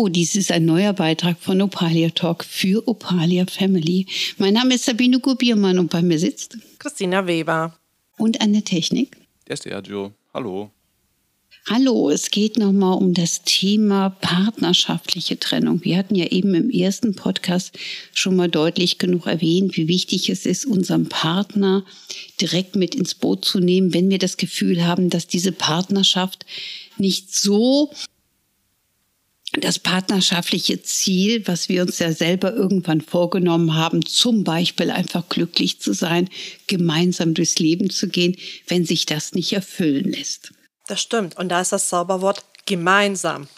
Hallo, dies ist ein neuer Beitrag von Opalia Talk für Opalia Family. Mein Name ist Sabine Gubiermann und bei mir sitzt Christina Weber. Und an der Technik. Der ist Sergio. Hallo. Hallo, es geht nochmal um das Thema partnerschaftliche Trennung. Wir hatten ja eben im ersten Podcast schon mal deutlich genug erwähnt, wie wichtig es ist, unseren Partner direkt mit ins Boot zu nehmen, wenn wir das Gefühl haben, dass diese Partnerschaft nicht so das partnerschaftliche Ziel, was wir uns ja selber irgendwann vorgenommen haben, zum Beispiel einfach glücklich zu sein, gemeinsam durchs Leben zu gehen, wenn sich das nicht erfüllen lässt. Das stimmt. Und da ist das Zauberwort gemeinsam.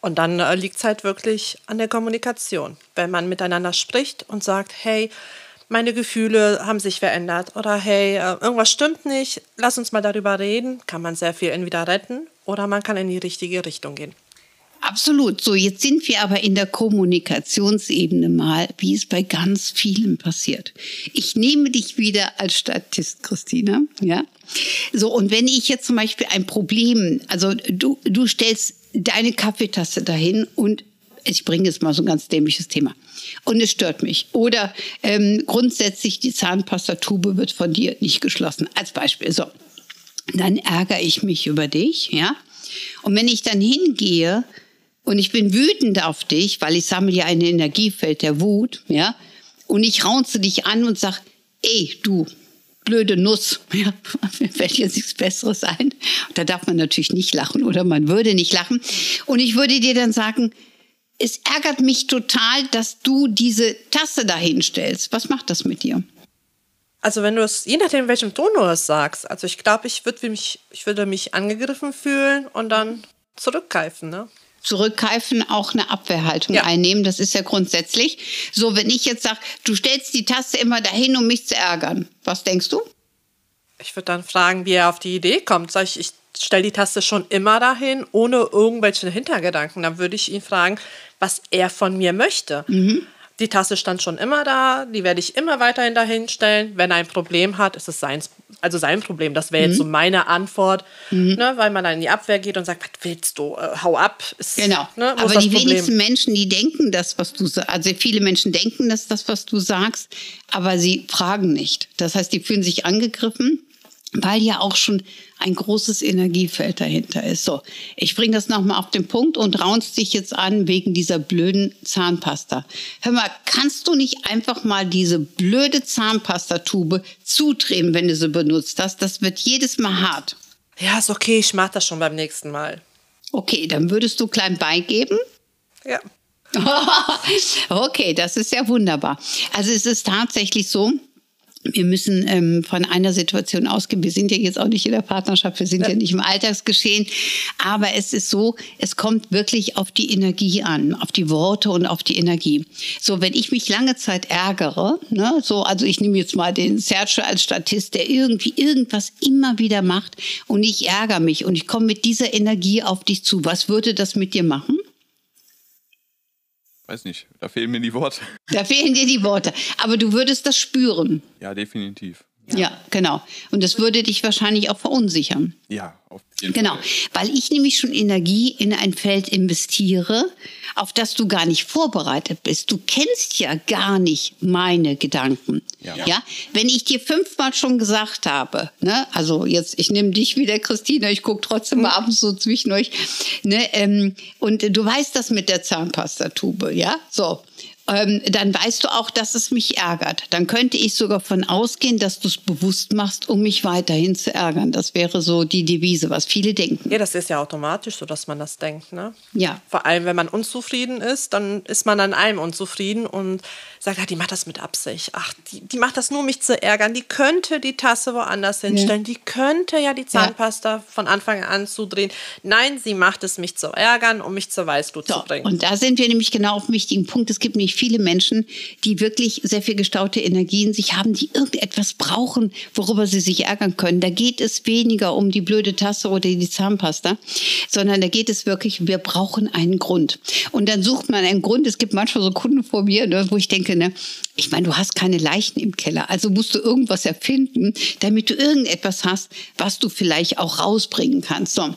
Und dann äh, liegt es halt wirklich an der Kommunikation. Wenn man miteinander spricht und sagt, hey, meine Gefühle haben sich verändert oder hey, äh, irgendwas stimmt nicht, lass uns mal darüber reden, kann man sehr viel entweder retten oder man kann in die richtige Richtung gehen. Absolut. So, jetzt sind wir aber in der Kommunikationsebene mal, wie es bei ganz vielen passiert. Ich nehme dich wieder als Statist, Christina, ja. So, und wenn ich jetzt zum Beispiel ein Problem, also du, du stellst deine Kaffeetasse dahin und ich bringe jetzt mal so ein ganz dämliches Thema. Und es stört mich. Oder ähm, grundsätzlich die Zahnpastatube wird von dir nicht geschlossen. Als Beispiel. So. Dann ärgere ich mich über dich, ja. Und wenn ich dann hingehe und ich bin wütend auf dich, weil ich sammle ja ein Energiefeld der Wut, ja, und ich raunze dich an und sag, ey, du, blöde Nuss, ja, mir fällt jetzt nichts Besseres ein. Und da darf man natürlich nicht lachen oder man würde nicht lachen. Und ich würde dir dann sagen, es ärgert mich total, dass du diese Tasse dahin stellst. Was macht das mit dir? Also wenn du es, je nachdem, in welchem Ton du es sagst, also ich glaube, ich, würd mich, ich würde mich angegriffen fühlen und dann zurückgreifen, ne? Zurückgreifen, auch eine Abwehrhaltung ja. einnehmen. Das ist ja grundsätzlich. So, wenn ich jetzt sage, du stellst die Tasse immer dahin, um mich zu ärgern, was denkst du? Ich würde dann fragen, wie er auf die Idee kommt. Sag ich, ich stelle die Tasse schon immer dahin, ohne irgendwelche Hintergedanken. Dann würde ich ihn fragen, was er von mir möchte. Mhm. Die Tasse stand schon immer da, die werde ich immer weiterhin dahin stellen. Wenn er ein Problem hat, ist es sein, also sein Problem. Das wäre mhm. jetzt so meine Antwort, mhm. ne, weil man dann in die Abwehr geht und sagt, was willst du, äh, hau ab. Ist, genau, ne, aber die Problem. wenigsten Menschen, die denken das, was du sagst, also viele Menschen denken das, das, was du sagst, aber sie fragen nicht. Das heißt, die fühlen sich angegriffen weil ja auch schon ein großes Energiefeld dahinter ist. So, ich bringe das nochmal auf den Punkt und raunst dich jetzt an wegen dieser blöden Zahnpasta. Hör mal, kannst du nicht einfach mal diese blöde Zahnpastatube zudrehen, wenn du sie benutzt hast? Das wird jedes Mal hart. Ja, ist okay, ich mach das schon beim nächsten Mal. Okay, dann würdest du klein beigeben? Ja. okay, das ist ja wunderbar. Also es ist tatsächlich so, wir müssen ähm, von einer Situation ausgehen. Wir sind ja jetzt auch nicht in der Partnerschaft, wir sind ja, ja nicht im Alltagsgeschehen. Aber es ist so, es kommt wirklich auf die Energie an, auf die Worte und auf die Energie. So, wenn ich mich lange Zeit ärgere, ne, so, also ich nehme jetzt mal den Sergio als Statist, der irgendwie irgendwas immer wieder macht und ich ärgere mich und ich komme mit dieser Energie auf dich zu. Was würde das mit dir machen? Weiß nicht, da fehlen mir die Worte. Da fehlen dir die Worte. Aber du würdest das spüren. Ja, definitiv. Ja. ja, genau. Und das würde dich wahrscheinlich auch verunsichern. Ja, auf jeden genau. Fall. Weil ich nämlich schon Energie in ein Feld investiere, auf das du gar nicht vorbereitet bist. Du kennst ja gar nicht meine Gedanken. Ja. ja? Wenn ich dir fünfmal schon gesagt habe, ne, also jetzt, ich nehme dich wieder, Christina, ich gucke trotzdem mal abends so zwischen euch, ne, ähm, und du weißt das mit der Zahnpastatube, ja? So ähm, dann weißt du auch, dass es mich ärgert. Dann könnte ich sogar von ausgehen, dass du es bewusst machst, um mich weiterhin zu ärgern. Das wäre so die Devise, was viele denken. Ja, das ist ja automatisch so, dass man das denkt. Ne? Ja. Vor allem, wenn man unzufrieden ist, dann ist man an allem unzufrieden und sagt, ja, die macht das mit Absicht. Ach, die, die macht das nur, um mich zu ärgern. Die könnte die Tasse woanders hinstellen. Ja. Die könnte ja die Zahnpasta ja. von Anfang an zudrehen. Nein, sie macht es, mich zu ärgern, um mich zur Weißglut so, zu bringen. Und da sind wir nämlich genau auf dem wichtigen Punkt. Es gibt nämlich viele Menschen, die wirklich sehr viel gestaute Energie in sich haben, die irgendetwas brauchen, worüber sie sich ärgern können. Da geht es weniger um die blöde Tasse oder die Zahnpasta, sondern da geht es wirklich, wir brauchen einen Grund. Und dann sucht man einen Grund. Es gibt manchmal so Kunden vor mir, ne, wo ich denke, denke, ne, ich meine, du hast keine Leichen im Keller, also musst du irgendwas erfinden, damit du irgendetwas hast, was du vielleicht auch rausbringen kannst. So.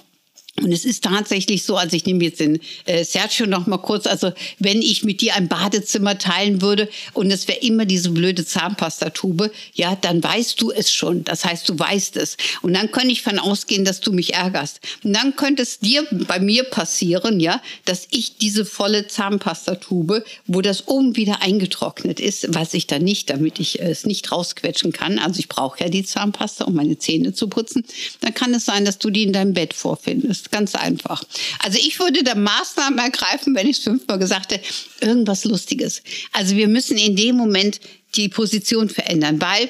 Und es ist tatsächlich so, also ich nehme jetzt den äh, Sergio noch mal kurz, also wenn ich mit dir ein Badezimmer teilen würde und es wäre immer diese blöde Zahnpastatube, ja, dann weißt du es schon. Das heißt, du weißt es. Und dann könnte ich von ausgehen, dass du mich ärgerst. Und dann könnte es dir bei mir passieren, ja, dass ich diese volle Zahnpastatube, wo das oben wieder eingetrocknet ist, weiß ich dann nicht, damit ich es nicht rausquetschen kann. Also ich brauche ja die Zahnpasta, um meine Zähne zu putzen. Dann kann es sein, dass du die in deinem Bett vorfindest ganz einfach. Also ich würde da Maßnahmen ergreifen, wenn ich es fünfmal gesagt hätte, irgendwas Lustiges. Also wir müssen in dem Moment die Position verändern, weil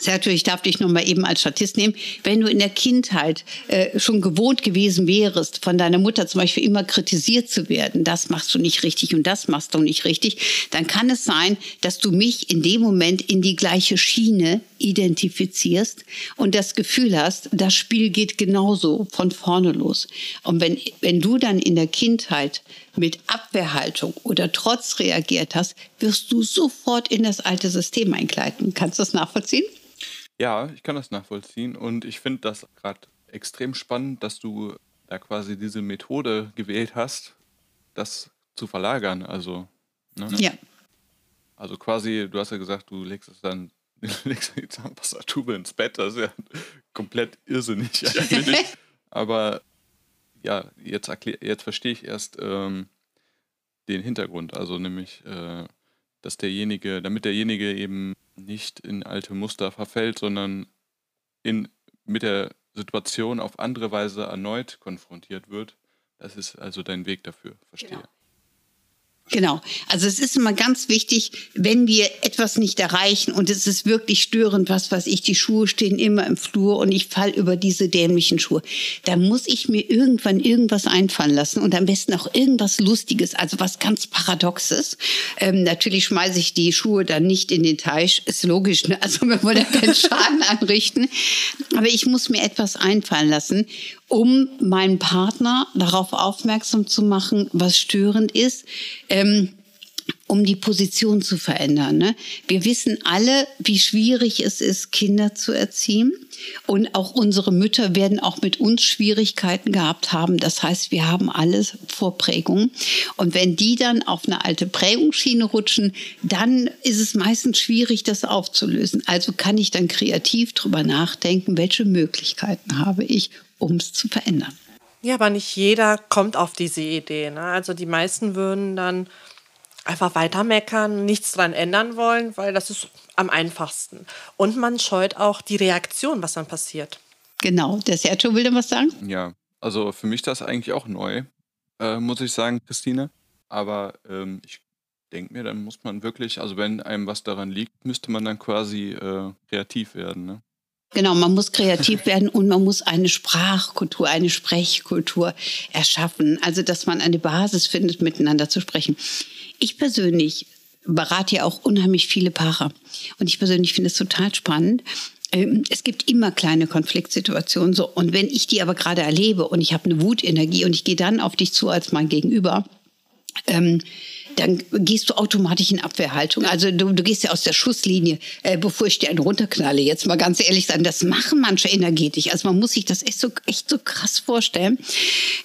Sergio, ich darf dich noch mal eben als Statist nehmen. Wenn du in der Kindheit äh, schon gewohnt gewesen wärst, von deiner Mutter zum Beispiel immer kritisiert zu werden, das machst du nicht richtig und das machst du nicht richtig, dann kann es sein, dass du mich in dem Moment in die gleiche Schiene identifizierst und das Gefühl hast, das Spiel geht genauso von vorne los. Und wenn, wenn du dann in der Kindheit mit Abwehrhaltung oder Trotz reagiert hast, wirst du sofort in das alte System eingleiten. Kannst du das nachvollziehen? Ja, ich kann das nachvollziehen und ich finde das gerade extrem spannend, dass du da quasi diese Methode gewählt hast, das zu verlagern. Also, ne? ja. Also quasi, du hast ja gesagt, du legst es dann legst die Zahnpastatube ins Bett, das ist ja komplett irrsinnig eigentlich. Aber ja, jetzt, jetzt verstehe ich erst ähm, den Hintergrund. Also nämlich, äh, dass derjenige, damit derjenige eben nicht in alte Muster verfällt, sondern in, mit der Situation auf andere Weise erneut konfrontiert wird. Das ist also dein Weg dafür, verstehe. Genau. Genau. Also es ist immer ganz wichtig, wenn wir etwas nicht erreichen und es ist wirklich störend, was weiß ich, die Schuhe stehen immer im Flur und ich fall über diese dämlichen Schuhe. Da muss ich mir irgendwann irgendwas einfallen lassen und am besten auch irgendwas Lustiges, also was ganz Paradoxes. Ähm, natürlich schmeiße ich die Schuhe dann nicht in den Teich, ist logisch, ne? also wir wollen ja keinen Schaden anrichten. Aber ich muss mir etwas einfallen lassen um meinen Partner darauf aufmerksam zu machen, was störend ist. Ähm, um die Position zu verändern. Ne? Wir wissen alle, wie schwierig es ist, Kinder zu erziehen. Und auch unsere Mütter werden auch mit uns Schwierigkeiten gehabt haben. Das heißt, wir haben alles Vorprägungen. Und wenn die dann auf eine alte Prägungsschiene rutschen, dann ist es meistens schwierig, das aufzulösen. Also kann ich dann kreativ drüber nachdenken, welche Möglichkeiten habe ich, um es zu verändern. Ja, aber nicht jeder kommt auf diese Idee. Ne? Also die meisten würden dann einfach weiter meckern, nichts dran ändern wollen, weil das ist am einfachsten. Und man scheut auch die Reaktion, was dann passiert. Genau. Der Sergio will da was sagen? Ja, also für mich das eigentlich auch neu, äh, muss ich sagen, Christine. Aber ähm, ich denke mir, dann muss man wirklich, also wenn einem was daran liegt, müsste man dann quasi äh, kreativ werden. Ne? Genau, man muss kreativ werden und man muss eine Sprachkultur, eine Sprechkultur erschaffen. Also, dass man eine Basis findet, miteinander zu sprechen. Ich persönlich berate ja auch unheimlich viele Paare. Und ich persönlich finde es total spannend. Ähm, es gibt immer kleine Konfliktsituationen so. Und wenn ich die aber gerade erlebe und ich habe eine Wutenergie und ich gehe dann auf dich zu als mein Gegenüber, ähm, dann gehst du automatisch in Abwehrhaltung. Also du, du gehst ja aus der Schusslinie, äh, bevor ich dir einen runterknalle. Jetzt mal ganz ehrlich sein, das machen manche energetisch. Also man muss sich das echt so, echt so krass vorstellen.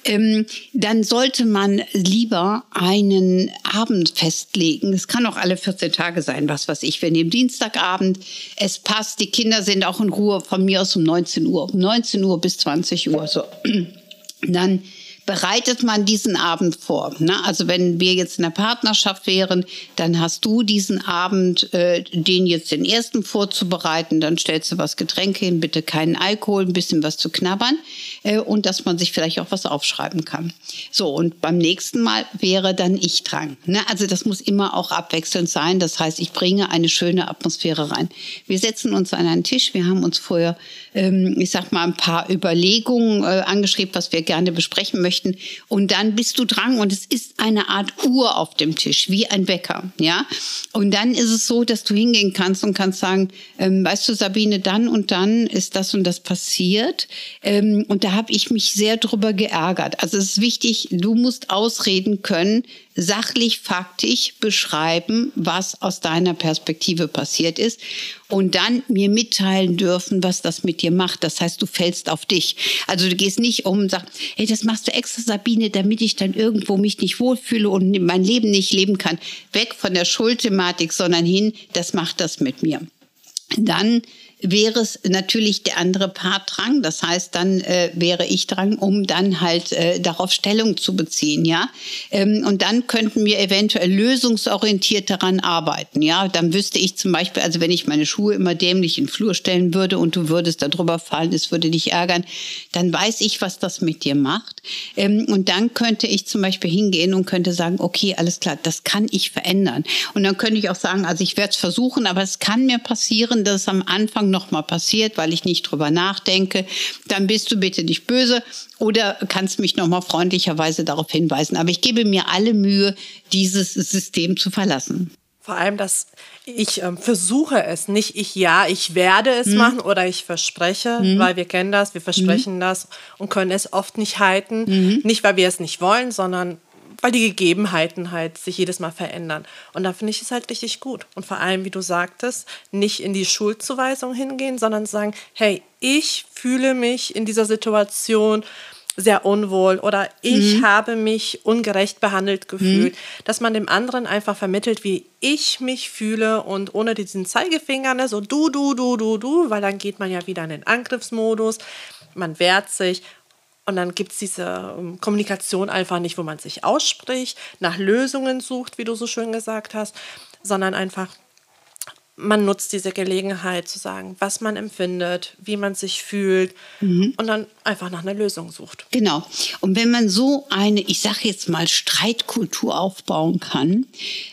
Ähm, dann sollte man lieber einen Abend festlegen. Das kann auch alle 14 Tage sein, was weiß ich. Wir nehmen Dienstagabend, es passt, die Kinder sind auch in Ruhe von mir aus um 19 Uhr. Um 19 Uhr bis 20 Uhr. So. Dann bereitet man diesen Abend vor. Ne? Also wenn wir jetzt in der Partnerschaft wären, dann hast du diesen Abend, äh, den jetzt den ersten vorzubereiten, dann stellst du was Getränke hin, bitte keinen Alkohol, ein bisschen was zu knabbern und dass man sich vielleicht auch was aufschreiben kann. So, und beim nächsten Mal wäre dann ich dran. Ne? Also das muss immer auch abwechselnd sein. Das heißt, ich bringe eine schöne Atmosphäre rein. Wir setzen uns an einen Tisch, wir haben uns vorher, ähm, ich sag mal, ein paar Überlegungen äh, angeschrieben, was wir gerne besprechen möchten. Und dann bist du dran und es ist eine Art Uhr auf dem Tisch, wie ein Wecker, ja. Und dann ist es so, dass du hingehen kannst und kannst sagen, ähm, weißt du, Sabine, dann und dann ist das und das passiert. Ähm, und da habe ich mich sehr drüber geärgert. Also es ist wichtig, du musst ausreden können, sachlich, faktisch beschreiben, was aus deiner Perspektive passiert ist und dann mir mitteilen dürfen, was das mit dir macht. Das heißt, du fällst auf dich. Also du gehst nicht um und sagst, hey, das machst du extra, Sabine, damit ich dann irgendwo mich nicht wohlfühle und mein Leben nicht leben kann. Weg von der Schuldthematik, sondern hin, das macht das mit mir. Dann wäre es natürlich der andere Part dran. Das heißt, dann äh, wäre ich dran, um dann halt äh, darauf Stellung zu beziehen, ja. Ähm, und dann könnten wir eventuell lösungsorientiert daran arbeiten, ja. Dann wüsste ich zum Beispiel, also wenn ich meine Schuhe immer dämlich in den Flur stellen würde und du würdest darüber fallen, es würde dich ärgern, dann weiß ich, was das mit dir macht. Ähm, und dann könnte ich zum Beispiel hingehen und könnte sagen, okay, alles klar, das kann ich verändern. Und dann könnte ich auch sagen, also ich werde es versuchen, aber es kann mir passieren, dass es am Anfang morgen noch mal passiert, weil ich nicht drüber nachdenke, dann bist du bitte nicht böse oder kannst mich noch mal freundlicherweise darauf hinweisen. Aber ich gebe mir alle Mühe, dieses System zu verlassen. Vor allem, dass ich ähm, versuche es, nicht ich ja, ich werde es mhm. machen oder ich verspreche, mhm. weil wir kennen das, wir versprechen mhm. das und können es oft nicht halten. Mhm. Nicht, weil wir es nicht wollen, sondern weil die Gegebenheiten halt sich jedes Mal verändern. Und da finde ich es halt richtig gut. Und vor allem, wie du sagtest, nicht in die Schuldzuweisung hingehen, sondern sagen, hey, ich fühle mich in dieser Situation sehr unwohl oder ich mhm. habe mich ungerecht behandelt gefühlt, mhm. dass man dem anderen einfach vermittelt, wie ich mich fühle und ohne diesen Zeigefinger, ne, so du, du, du, du, du, weil dann geht man ja wieder in den Angriffsmodus, man wehrt sich und dann gibt es diese ähm, Kommunikation einfach nicht, wo man sich ausspricht, nach Lösungen sucht, wie du so schön gesagt hast, sondern einfach, man nutzt diese Gelegenheit zu sagen, was man empfindet, wie man sich fühlt mhm. und dann einfach nach einer Lösung sucht. Genau. Und wenn man so eine, ich sage jetzt mal, Streitkultur aufbauen kann,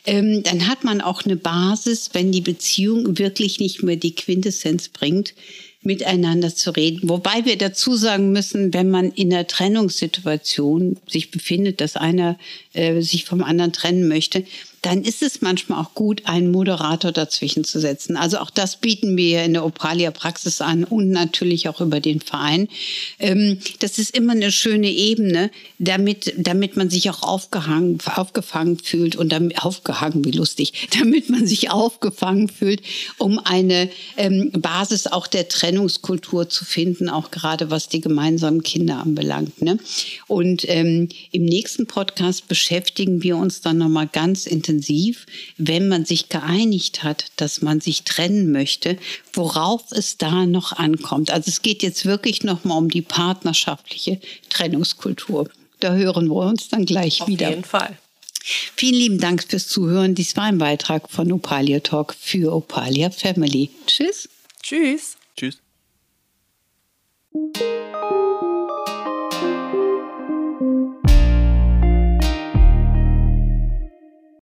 ähm, dann hat man auch eine Basis, wenn die Beziehung wirklich nicht mehr die Quintessenz bringt, miteinander zu reden. Wobei wir dazu sagen müssen, wenn man in einer Trennungssituation sich befindet, dass einer äh, sich vom anderen trennen möchte, dann ist es manchmal auch gut, einen Moderator dazwischen zu setzen. Also auch das bieten wir in der Opralia Praxis an und natürlich auch über den Verein. Ähm, das ist immer eine schöne Ebene, damit, damit man sich auch aufgehangen, aufgefangen fühlt und damit, aufgehangen, wie lustig, damit man sich aufgefangen fühlt, um eine ähm, Basis auch der Trennungskultur zu finden, auch gerade was die gemeinsamen Kinder anbelangt. Ne? Und ähm, im nächsten Podcast beschäftigen wir uns dann nochmal ganz intensiv intensiv, wenn man sich geeinigt hat, dass man sich trennen möchte, worauf es da noch ankommt. Also es geht jetzt wirklich noch mal um die partnerschaftliche Trennungskultur. Da hören wir uns dann gleich Auf wieder. Auf jeden Fall. Vielen lieben Dank fürs Zuhören. Dies war ein Beitrag von Opalia Talk für Opalia Family. Tschüss. Tschüss. Tschüss.